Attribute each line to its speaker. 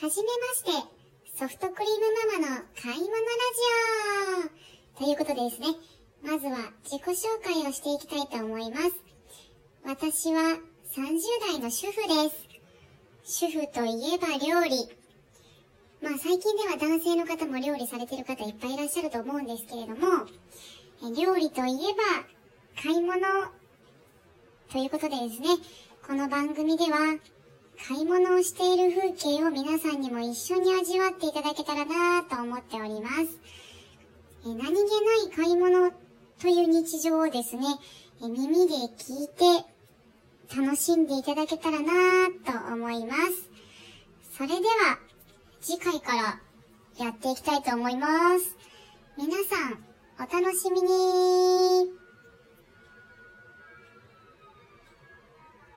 Speaker 1: はじめまして、ソフトクリームママの買い物ラジオということでですね、まずは自己紹介をしていきたいと思います。私は30代の主婦です。主婦といえば料理。まあ最近では男性の方も料理されてる方いっぱいいらっしゃると思うんですけれども、料理といえば買い物ということでですね、この番組では買い物をしている風景を皆さんにも一緒に味わっていただけたらなと思っております。え何気ない買い物という日常をですね、え耳で聞いて楽しんでいただけたらなと思います。それでは次回からやっていきたいと思います。皆さんお楽しみに